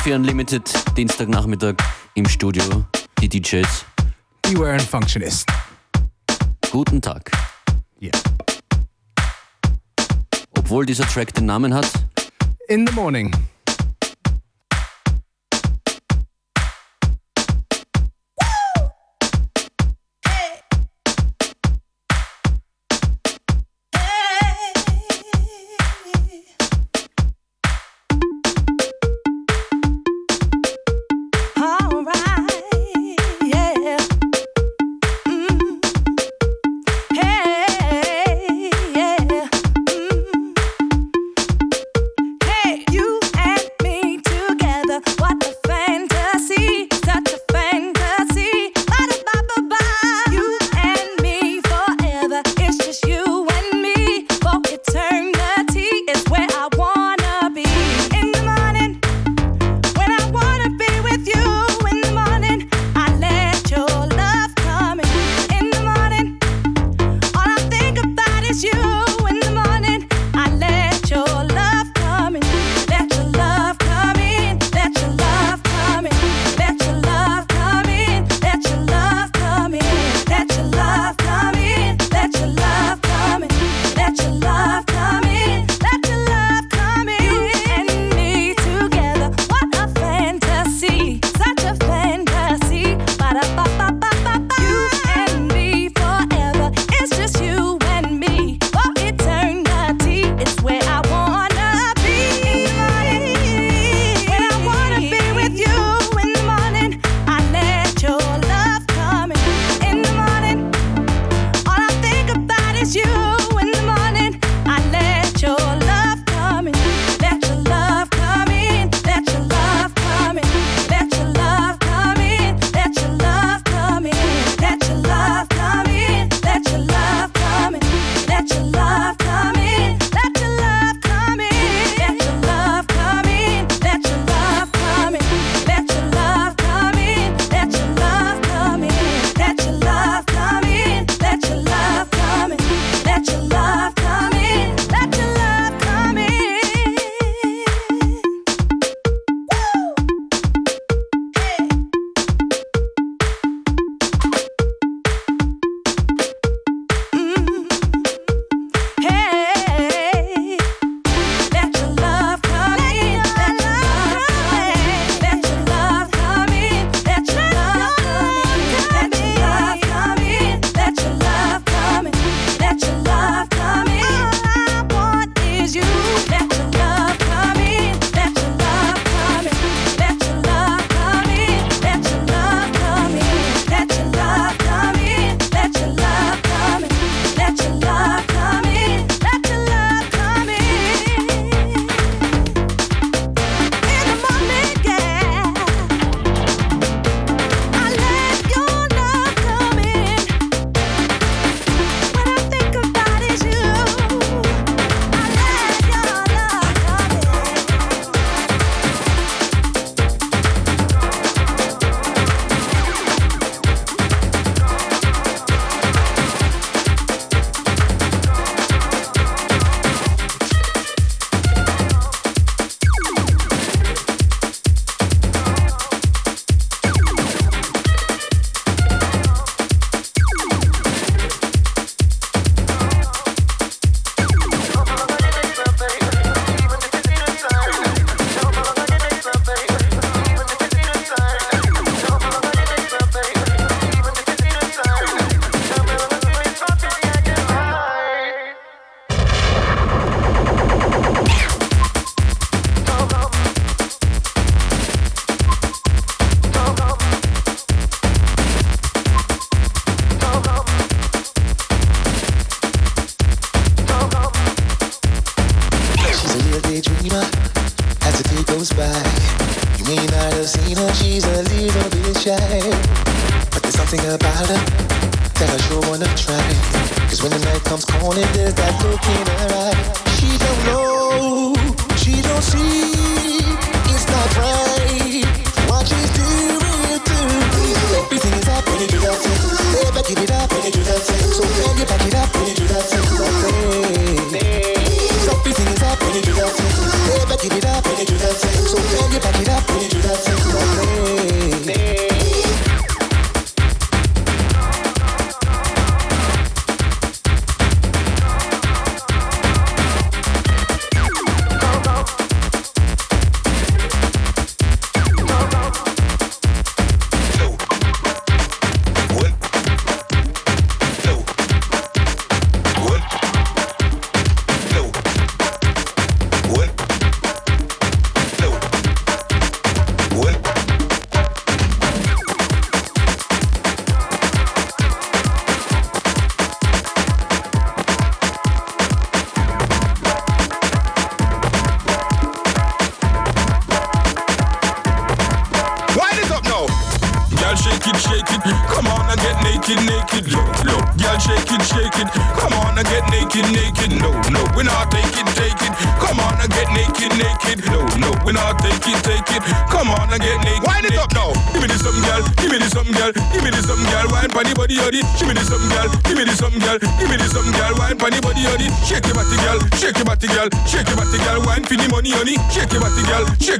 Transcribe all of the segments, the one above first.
FM4 Unlimited, Dienstagnachmittag im Studio, die DJs. Beware and Functionist. Guten Tag. Yeah. Obwohl dieser Track den Namen hat. In the morning.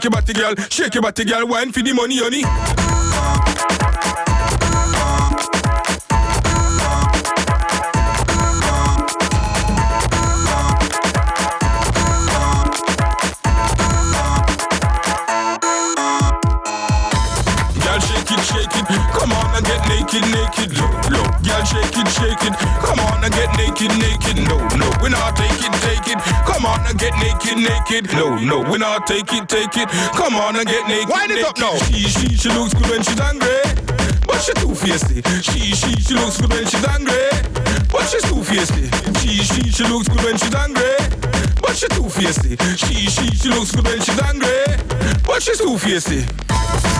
Shake your body, girl, shake your body, girl. Wine for the money, honey. Girl, shake it, shake it. Come on and get naked, naked. No, no, we're not take it. Come on and get naked, naked. No, no, we're not take it. Come on and get naked. Wind it up now. She, she, she looks good when she's angry. But she too feisty. She, she, she looks good when she's angry. But she's too feisty. She, she, she looks good when she's angry. But she's too feisty. She, she, she looks good when she's angry. But she's too feisty.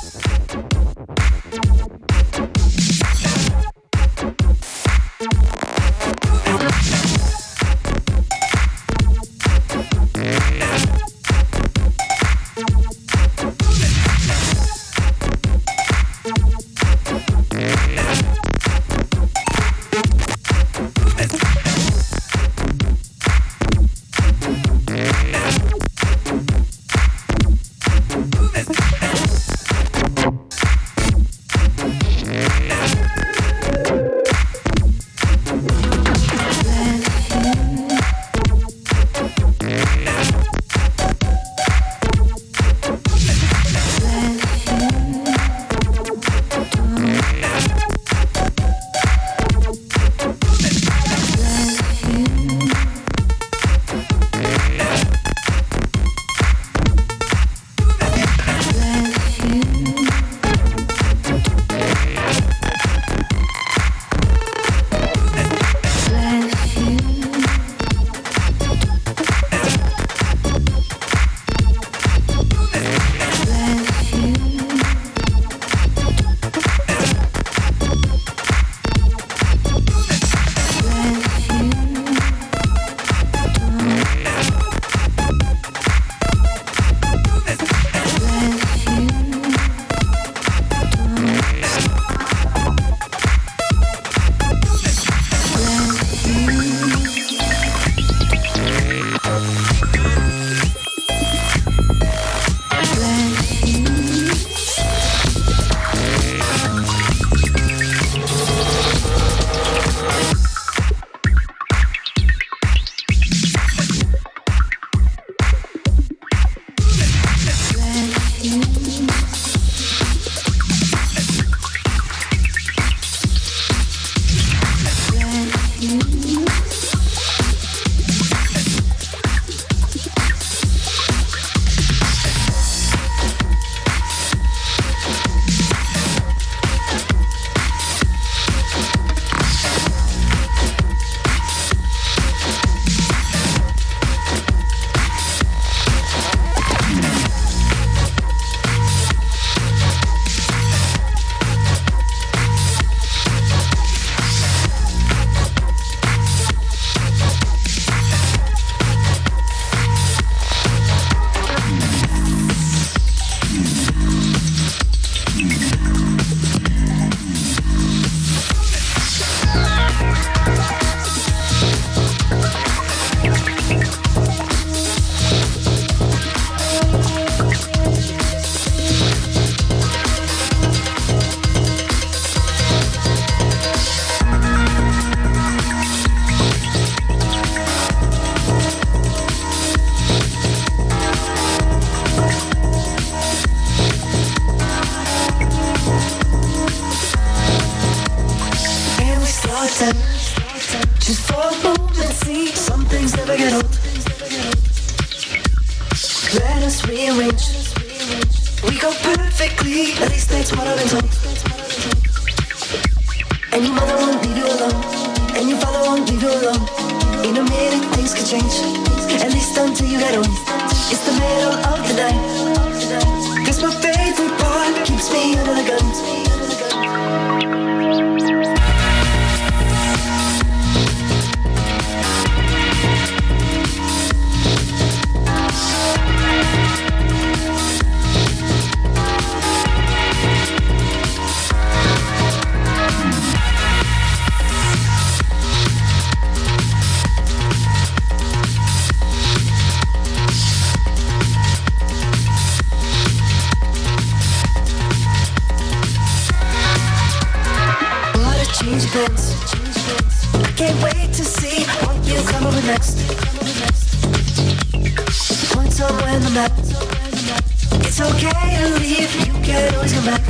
okay to leave. You can always come back.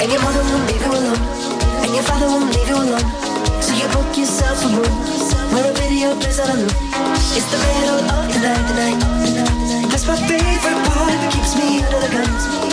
And your mother won't leave you alone. And your father won't leave you alone. So you book yourself a room. Where a video plays out alone. It's the middle of the night, the night. That's my favorite part. Keeps me under the guns.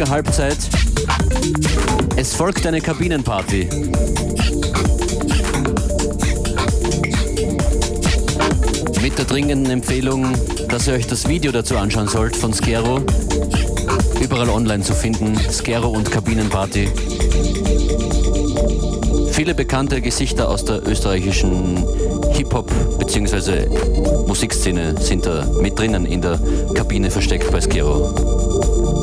Circa Halbzeit. Es folgt eine Kabinenparty. Mit der dringenden Empfehlung, dass ihr euch das Video dazu anschauen sollt von Skero. Überall online zu finden, Skero und Kabinenparty. Viele bekannte Gesichter aus der österreichischen Hip-Hop bzw. Musikszene sind da mit drinnen in der Kabine versteckt bei Skero.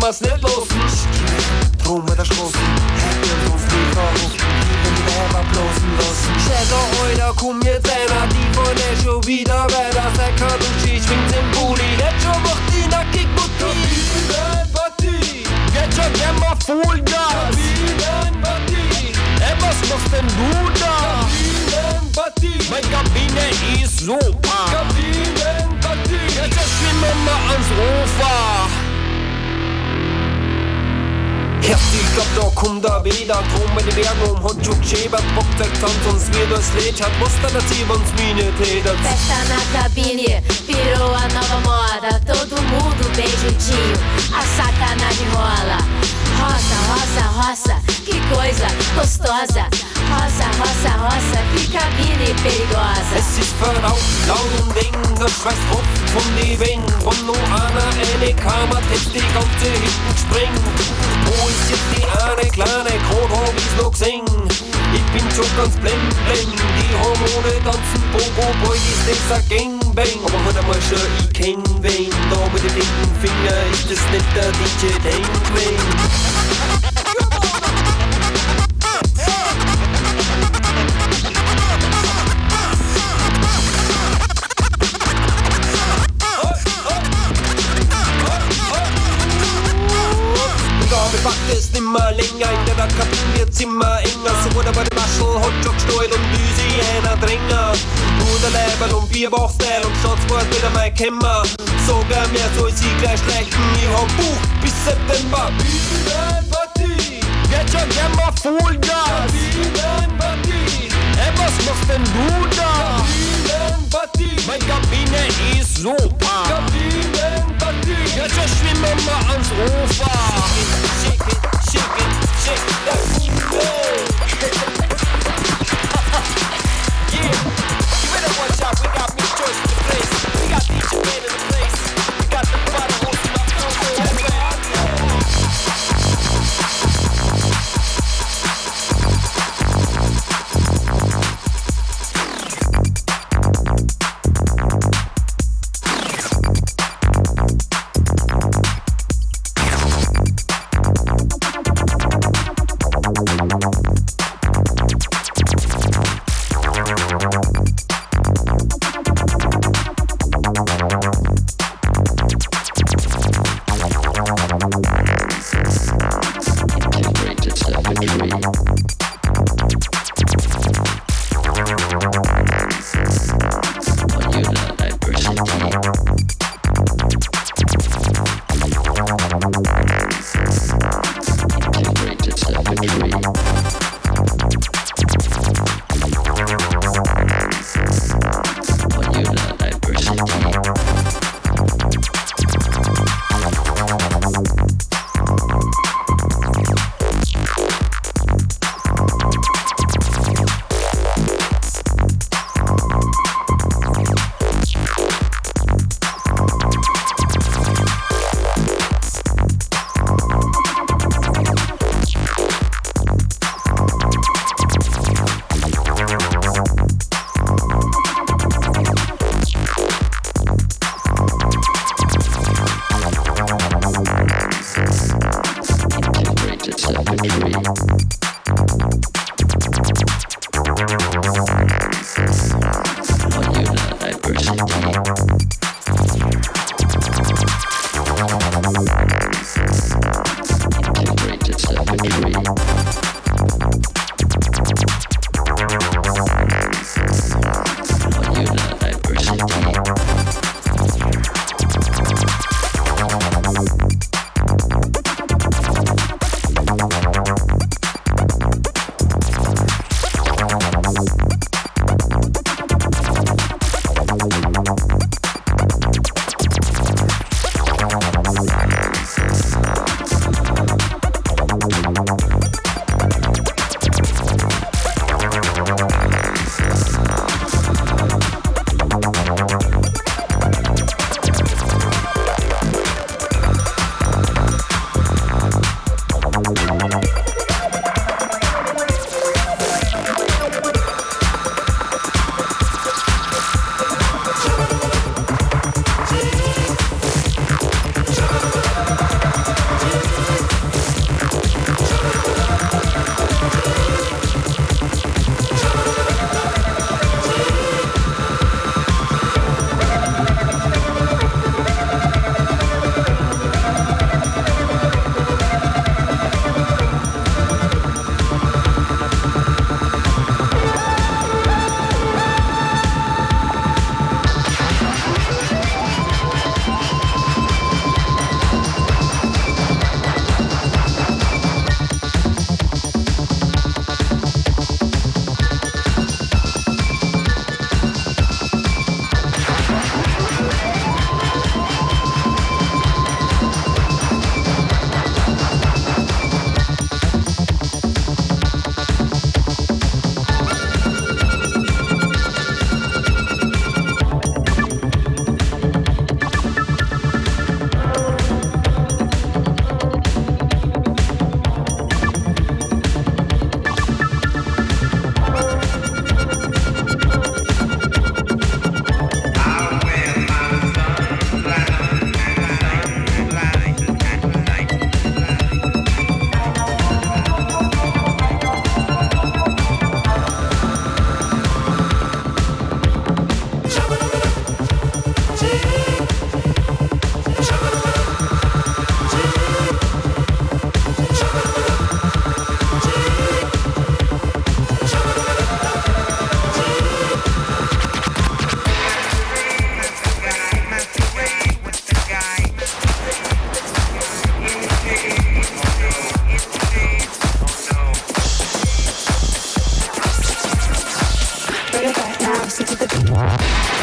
Können wir's nicht losen. Drum mit der Straße, verrufen. Wenn die lassen. Schätze heute, komm jetzt einer, die von der schon wieder weiter. Sag Kaduchi, schwingt im Bulli, jetzt schon macht die nackig. Party, jetzt schon immer Vollgas. Party, ey, was machst denn du da? Mein Kabine ist super. Kabinenparty, jetzt schwimmen wir ans Ufer. Uns Mine Festa na cabine, virou a nova moda. Todo mundo bem juntinho, a sacanagem rola. Roça, roça, roça, que coisa gostosa. Roça, roça, roça, que cabine perigosa. Es ist verraucht, Der Schweiß tropft von die Wängen. Von einer eine Kammer Jetzt die ganze hinten springt Wo ist jetzt die eine kleine Krone hab ich's noch gesehen Ich bin schon ganz blend, blend Die Hormone tanzen Bobo Boy, ist das ein Gangbang. Aber heute mal schon, ich kenn wen Da mit dem linken Finger ist das nicht der DJ Dangwang Es nimmer länger In der Kabine wird's immer enger. So wurde bei dem Maschel Hotdog gesteuert und Louisiana Dränger Bruder Leibel und Bierbauchstyle und Staatssport wieder mein Kämmer. Sogar mehr soll sie gleich schlechten Ich hab Buch bis September. Bienenparty Jetzt schon gern mal Vollgas Bienenparty Ey, was machst denn du da? Kabinenparty Mein Kabine ist super Kabinenparty Jetzt schon schwimmen wir ans Ufer Shake it, shake it, shake it, Wow.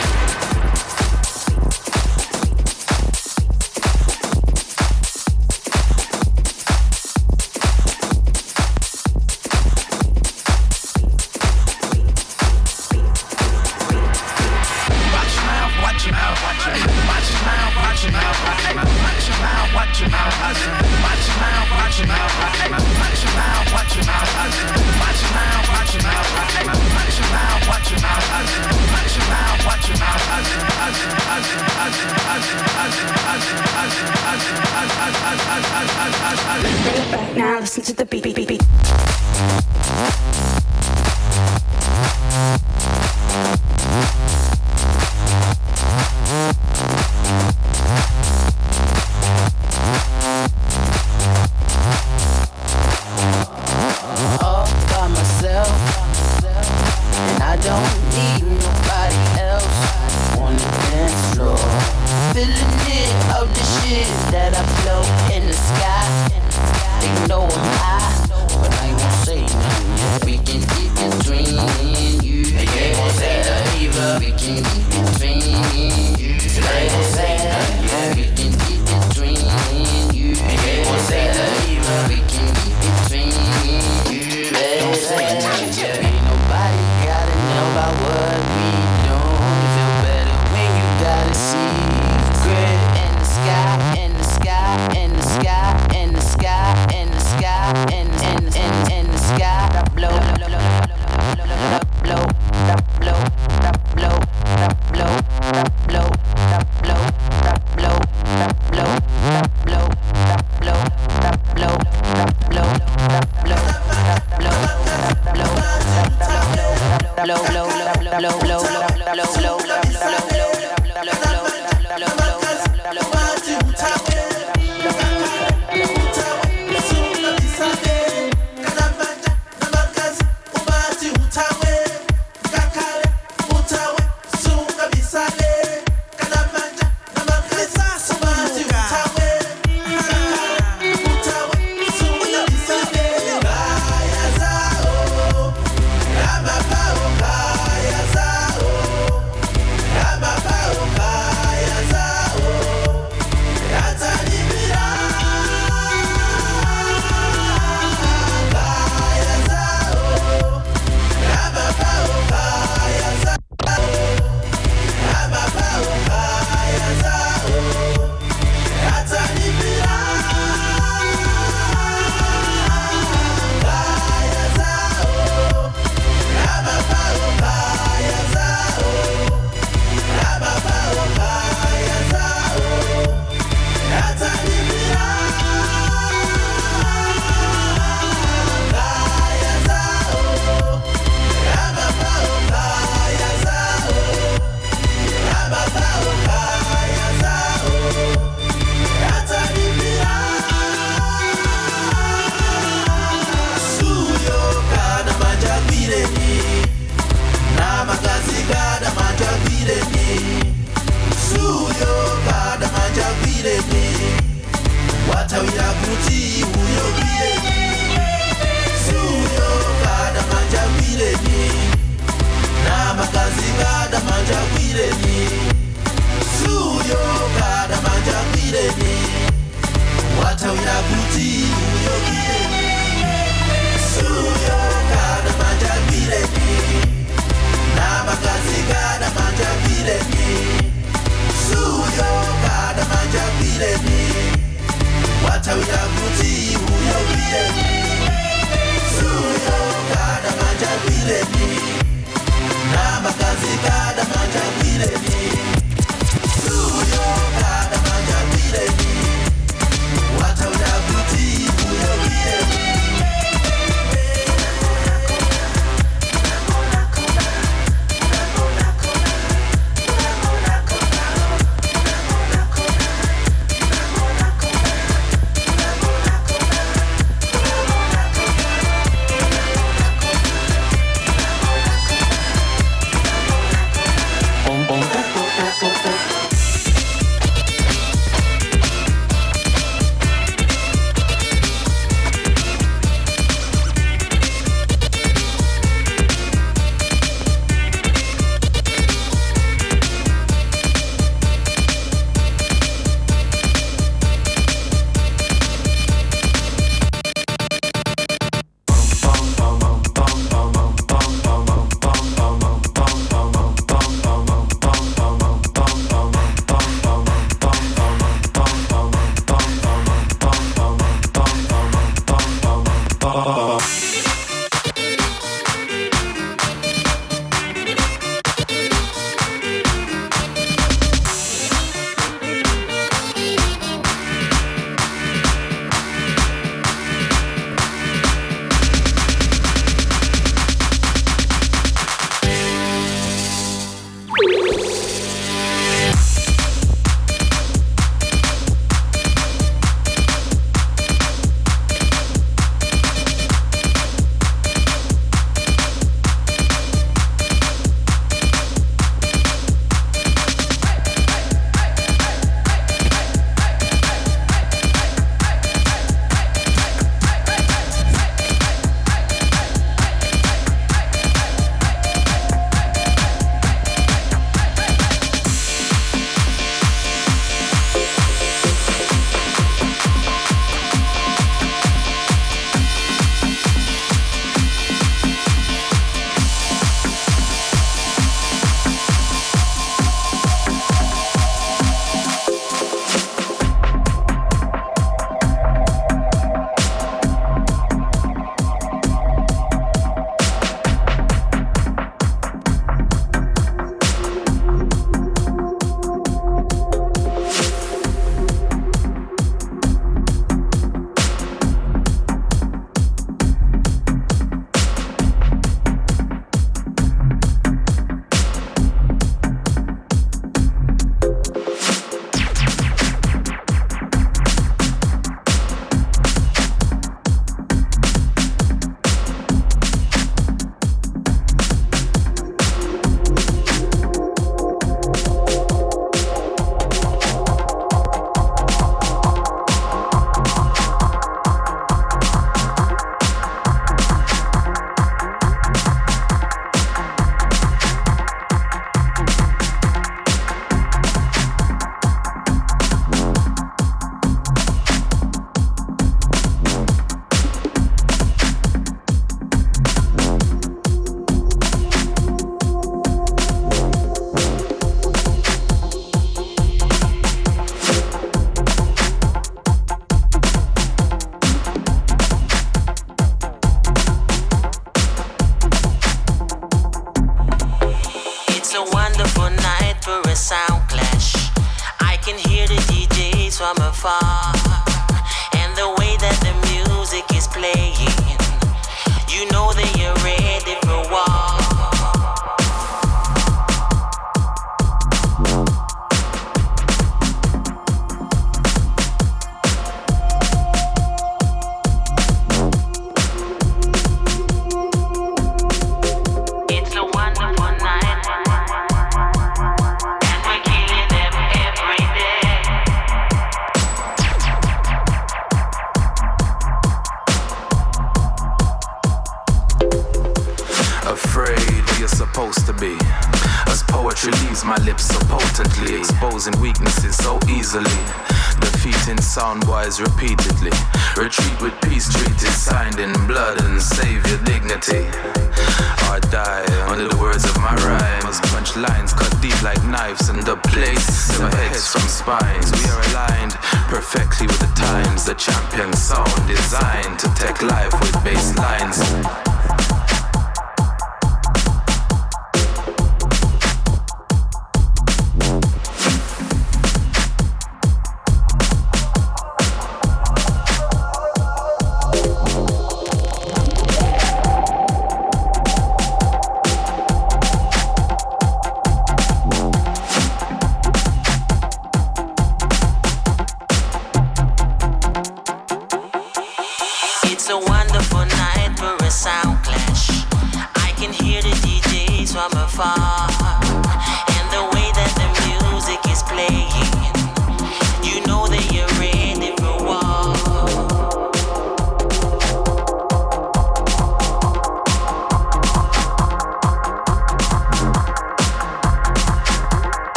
repeat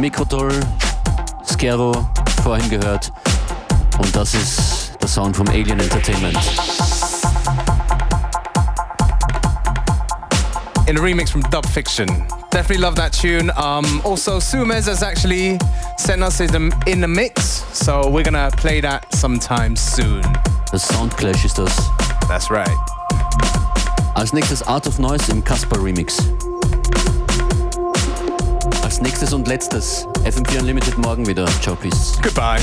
Mikrotoll, Skero, vorhin gehört. Und das ist der Sound vom Alien Entertainment. In a remix from Dub Fiction. Definitely love that tune. Um, also, Sumez has actually sent us in the, in the mix, so we're gonna play that sometime soon. Das Soundclash ist das. That's right. Als nächstes Art of Noise im Casper Remix. Nächstes und letztes FM4 Unlimited morgen wieder. Ciao, peace. Goodbye.